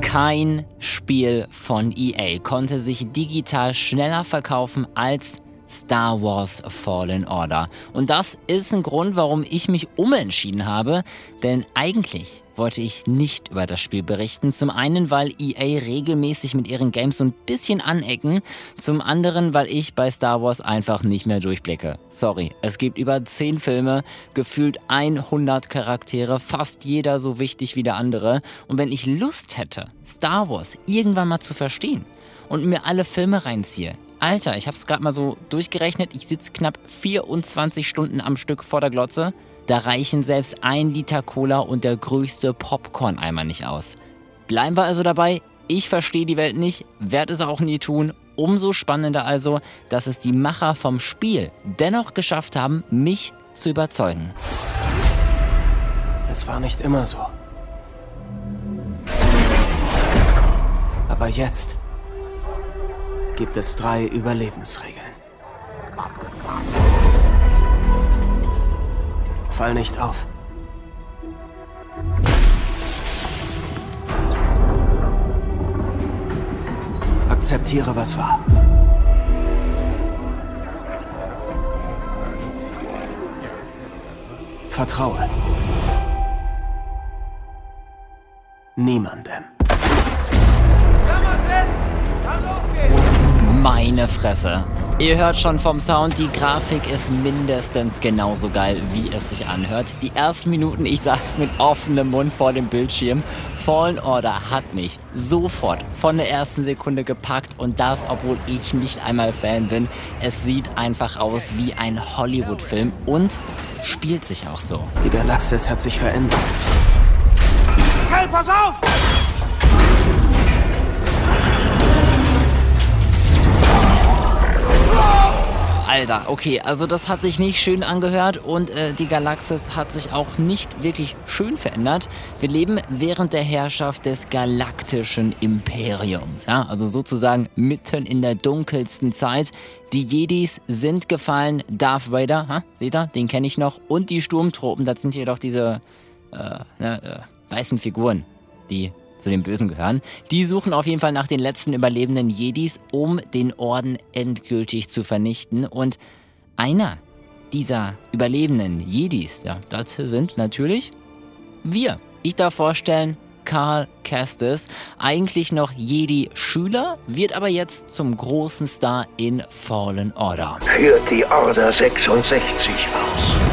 Kein Spiel von EA konnte sich digital schneller verkaufen als Star Wars Fallen Order. Und das ist ein Grund, warum ich mich umentschieden habe, denn eigentlich wollte ich nicht über das Spiel berichten. Zum einen, weil EA regelmäßig mit ihren Games so ein bisschen anecken, zum anderen, weil ich bei Star Wars einfach nicht mehr durchblicke. Sorry, es gibt über 10 Filme, gefühlt 100 Charaktere, fast jeder so wichtig wie der andere. Und wenn ich Lust hätte, Star Wars irgendwann mal zu verstehen und mir alle Filme reinziehe, Alter, ich hab's gerade mal so durchgerechnet. Ich sitze knapp 24 Stunden am Stück vor der Glotze. Da reichen selbst ein Liter Cola und der größte Popcorn-Eimer nicht aus. Bleiben wir also dabei. Ich verstehe die Welt nicht, werde es auch nie tun. Umso spannender also, dass es die Macher vom Spiel dennoch geschafft haben, mich zu überzeugen. Es war nicht immer so. Aber jetzt gibt es drei Überlebensregeln. Fall nicht auf. Akzeptiere, was war. Vertraue. Niemandem. Meine Fresse. Ihr hört schon vom Sound, die Grafik ist mindestens genauso geil, wie es sich anhört. Die ersten Minuten, ich saß mit offenem Mund vor dem Bildschirm. Fallen Order hat mich sofort von der ersten Sekunde gepackt und das, obwohl ich nicht einmal Fan bin. Es sieht einfach aus wie ein Hollywood-Film und spielt sich auch so. Die Galaxis hat sich verändert. Hey, pass auf! Alter, okay, also das hat sich nicht schön angehört und äh, die Galaxis hat sich auch nicht wirklich schön verändert. Wir leben während der Herrschaft des galaktischen Imperiums, ja, also sozusagen mitten in der dunkelsten Zeit. Die Jedis sind gefallen, Darth Vader, ha, seht ihr, den kenne ich noch, und die Sturmtruppen, das sind jedoch diese äh, ne, äh, weißen Figuren, die zu den Bösen gehören. Die suchen auf jeden Fall nach den letzten überlebenden Jedis, um den Orden endgültig zu vernichten. Und einer dieser überlebenden Jedis, ja, das sind natürlich wir. Ich darf vorstellen, Karl Kestis, eigentlich noch Jedi-Schüler, wird aber jetzt zum großen Star in Fallen Order. Führt die Order 66 aus.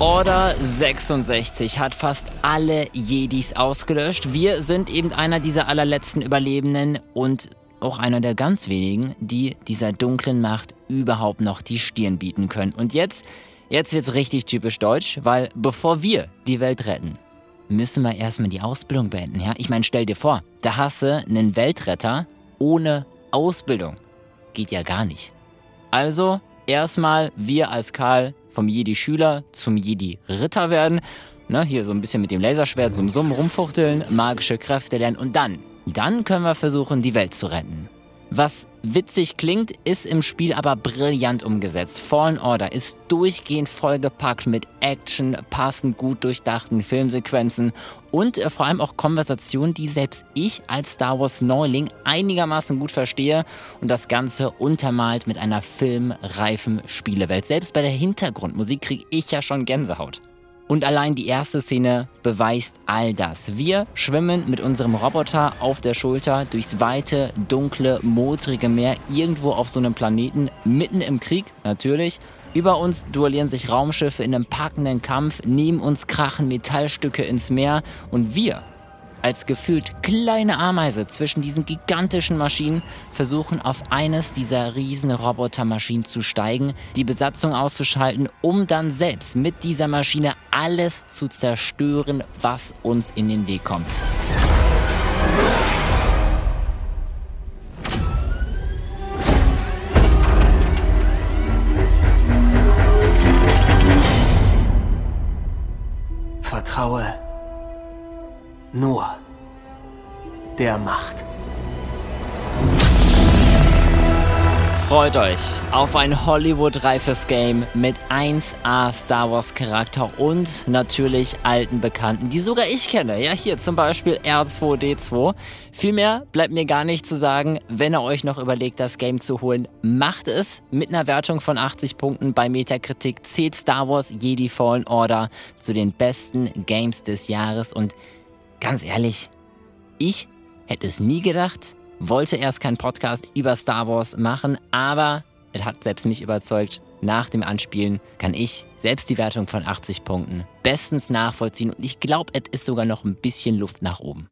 Order 66 hat fast alle Jedis ausgelöscht. Wir sind eben einer dieser allerletzten Überlebenden und auch einer der ganz wenigen, die dieser dunklen Macht überhaupt noch die Stirn bieten können. Und jetzt, jetzt wird's richtig typisch deutsch, weil bevor wir die Welt retten, müssen wir erstmal die Ausbildung beenden, ja? Ich meine, stell dir vor, da hasse einen Weltretter ohne Ausbildung. Geht ja gar nicht. Also, erstmal wir als Karl vom Jedi-Schüler zum Jedi-Ritter werden. Ne, hier so ein bisschen mit dem Laserschwert so Summ rumfuchteln, magische Kräfte lernen und dann, dann können wir versuchen, die Welt zu retten. Was witzig klingt, ist im Spiel aber brillant umgesetzt. Fallen Order ist durchgehend vollgepackt mit Action, passend gut durchdachten Filmsequenzen und äh, vor allem auch Konversationen, die selbst ich als Star Wars Neuling einigermaßen gut verstehe und das Ganze untermalt mit einer filmreifen Spielewelt. Selbst bei der Hintergrundmusik kriege ich ja schon Gänsehaut. Und allein die erste Szene beweist all das. Wir schwimmen mit unserem Roboter auf der Schulter durchs weite, dunkle, modrige Meer irgendwo auf so einem Planeten, mitten im Krieg natürlich. Über uns duellieren sich Raumschiffe in einem packenden Kampf, neben uns krachen Metallstücke ins Meer und wir als gefühlt kleine Ameise zwischen diesen gigantischen Maschinen versuchen auf eines dieser riesen Robotermaschinen zu steigen, die Besatzung auszuschalten, um dann selbst mit dieser Maschine alles zu zerstören, was uns in den Weg kommt. Vertraue nur der Macht. Freut euch auf ein Hollywood-reifes Game mit 1A Star Wars Charakter und natürlich alten Bekannten, die sogar ich kenne. Ja, hier zum Beispiel R2D2. Viel mehr bleibt mir gar nicht zu sagen. Wenn ihr euch noch überlegt, das Game zu holen, macht es. Mit einer Wertung von 80 Punkten bei Metakritik zählt Star Wars Jedi Fallen Order zu den besten Games des Jahres. Und ganz ehrlich, ich hätte es nie gedacht wollte erst keinen Podcast über Star Wars machen, aber es hat selbst mich überzeugt. Nach dem Anspielen kann ich selbst die Wertung von 80 Punkten bestens nachvollziehen und ich glaube, es ist sogar noch ein bisschen Luft nach oben.